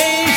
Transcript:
Hey